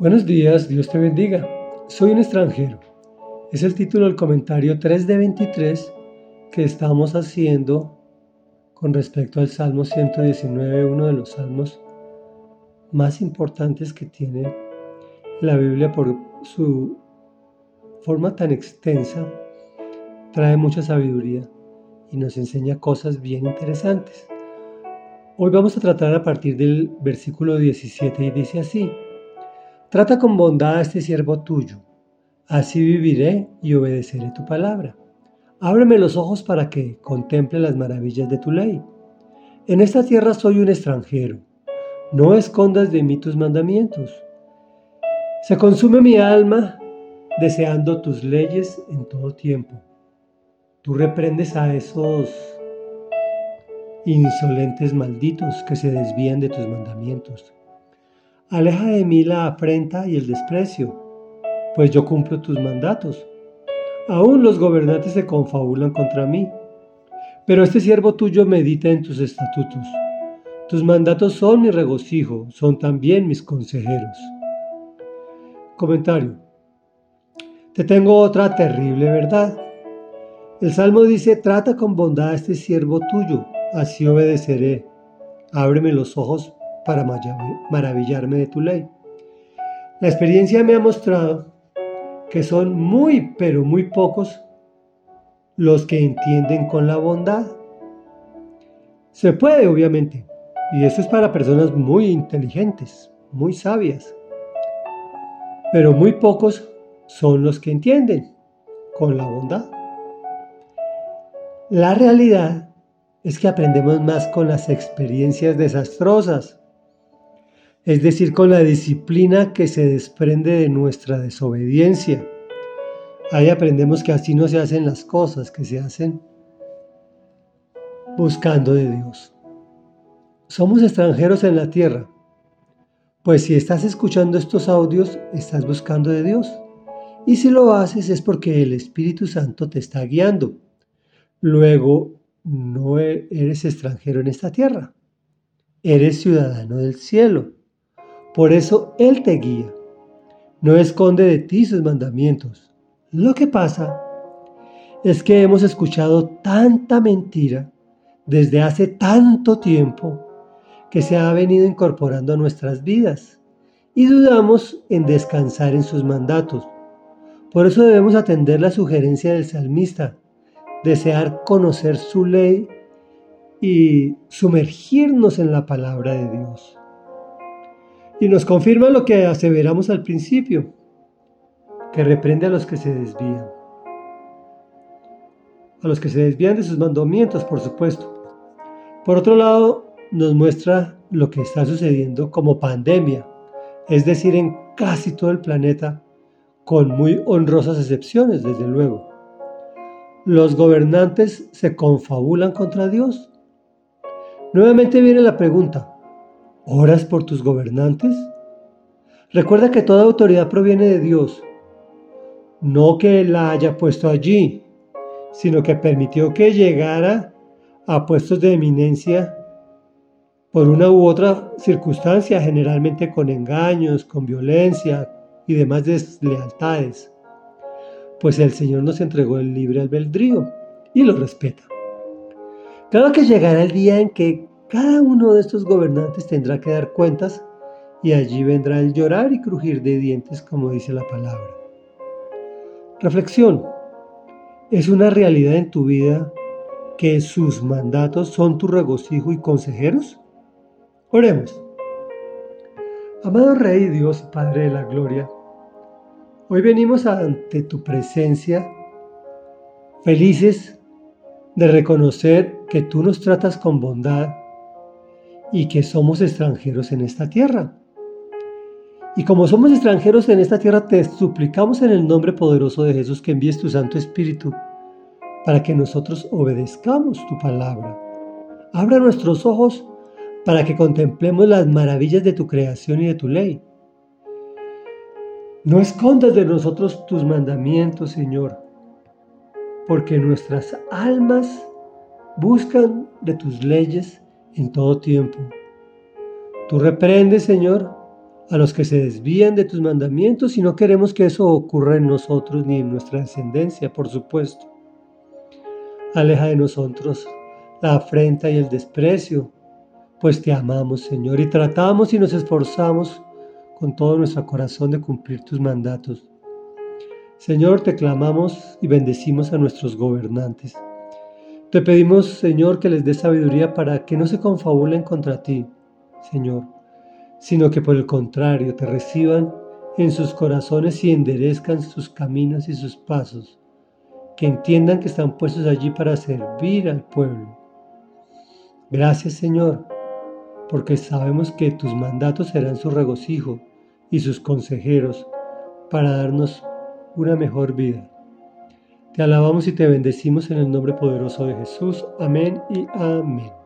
Buenos días, Dios te bendiga. Soy un extranjero. Es el título del comentario 3 de 23 que estamos haciendo con respecto al Salmo 119, uno de los salmos más importantes que tiene la Biblia por su forma tan extensa. Trae mucha sabiduría y nos enseña cosas bien interesantes. Hoy vamos a tratar a partir del versículo 17 y dice así. Trata con bondad a este siervo tuyo, así viviré y obedeceré tu palabra. Ábreme los ojos para que contemple las maravillas de tu ley. En esta tierra soy un extranjero, no escondas de mí tus mandamientos. Se consume mi alma deseando tus leyes en todo tiempo. Tú reprendes a esos insolentes malditos que se desvían de tus mandamientos. Aleja de mí la afrenta y el desprecio, pues yo cumplo tus mandatos. Aún los gobernantes se confabulan contra mí, pero este siervo tuyo medita en tus estatutos. Tus mandatos son mi regocijo, son también mis consejeros. Comentario. Te tengo otra terrible verdad. El Salmo dice, trata con bondad a este siervo tuyo, así obedeceré. Ábreme los ojos para maravillarme de tu ley. La experiencia me ha mostrado que son muy, pero muy pocos los que entienden con la bondad. Se puede, obviamente, y eso es para personas muy inteligentes, muy sabias, pero muy pocos son los que entienden con la bondad. La realidad es que aprendemos más con las experiencias desastrosas es decir, con la disciplina que se desprende de nuestra desobediencia. Ahí aprendemos que así no se hacen las cosas, que se hacen buscando de Dios. Somos extranjeros en la tierra, pues si estás escuchando estos audios, estás buscando de Dios. Y si lo haces es porque el Espíritu Santo te está guiando. Luego, no e-, eres extranjero en esta tierra, eres ciudadano del cielo. Por eso Él te guía. No esconde de ti sus mandamientos. Lo que pasa es que hemos escuchado tanta mentira desde hace tanto tiempo que se ha venido incorporando a nuestras vidas y dudamos en descansar en sus mandatos. Por eso debemos atender la sugerencia del salmista, desear conocer su ley y sumergirnos en la palabra de Dios. Y nos confirma lo que aseveramos al principio, que reprende a los que se desvían. A los que se desvían de sus mandamientos, por supuesto. Por otro lado, nos muestra lo que está sucediendo como pandemia, es decir, en casi todo el planeta, con muy honrosas excepciones, desde luego. Los gobernantes se confabulan contra Dios. Nuevamente viene la pregunta, ¿Oras por tus gobernantes? Recuerda que toda autoridad proviene de Dios, no que la haya puesto allí, sino que permitió que llegara a puestos de eminencia por una u otra circunstancia, generalmente con engaños, con violencia y demás deslealtades. Pues el Señor nos entregó el libre albedrío y lo respeta. Claro que llegará el día en que cada uno de estos gobernantes tendrá que dar cuentas y allí vendrá el llorar y crujir de dientes, como dice la palabra. Reflexión. ¿Es una realidad en tu vida que sus mandatos son tu regocijo y consejeros? Oremos. Amado Rey Dios Padre de la Gloria, hoy venimos ante tu presencia felices de reconocer que tú nos tratas con bondad y que somos extranjeros en esta tierra. Y como somos extranjeros en esta tierra, te suplicamos en el nombre poderoso de Jesús que envíes tu Santo Espíritu para que nosotros obedezcamos tu palabra. Abra nuestros ojos para que contemplemos las maravillas de tu creación y de tu ley. No escondas de nosotros tus mandamientos, Señor, porque nuestras almas buscan de tus leyes en todo tiempo. Tú reprendes, Señor, a los que se desvían de tus mandamientos y no queremos que eso ocurra en nosotros ni en nuestra descendencia, por supuesto. Aleja de nosotros la afrenta y el desprecio, pues te amamos, Señor, y tratamos y nos esforzamos con todo nuestro corazón de cumplir tus mandatos. Señor, te clamamos y bendecimos a nuestros gobernantes. Te pedimos, Señor, que les dé sabiduría para que no se confabulen contra ti, Señor, sino que por el contrario te reciban en sus corazones y enderezcan sus caminos y sus pasos, que entiendan que están puestos allí para servir al pueblo. Gracias, Señor, porque sabemos que tus mandatos serán su regocijo y sus consejeros para darnos una mejor vida. Te alabamos y te bendecimos en el nombre poderoso de Jesús. Amén y amén.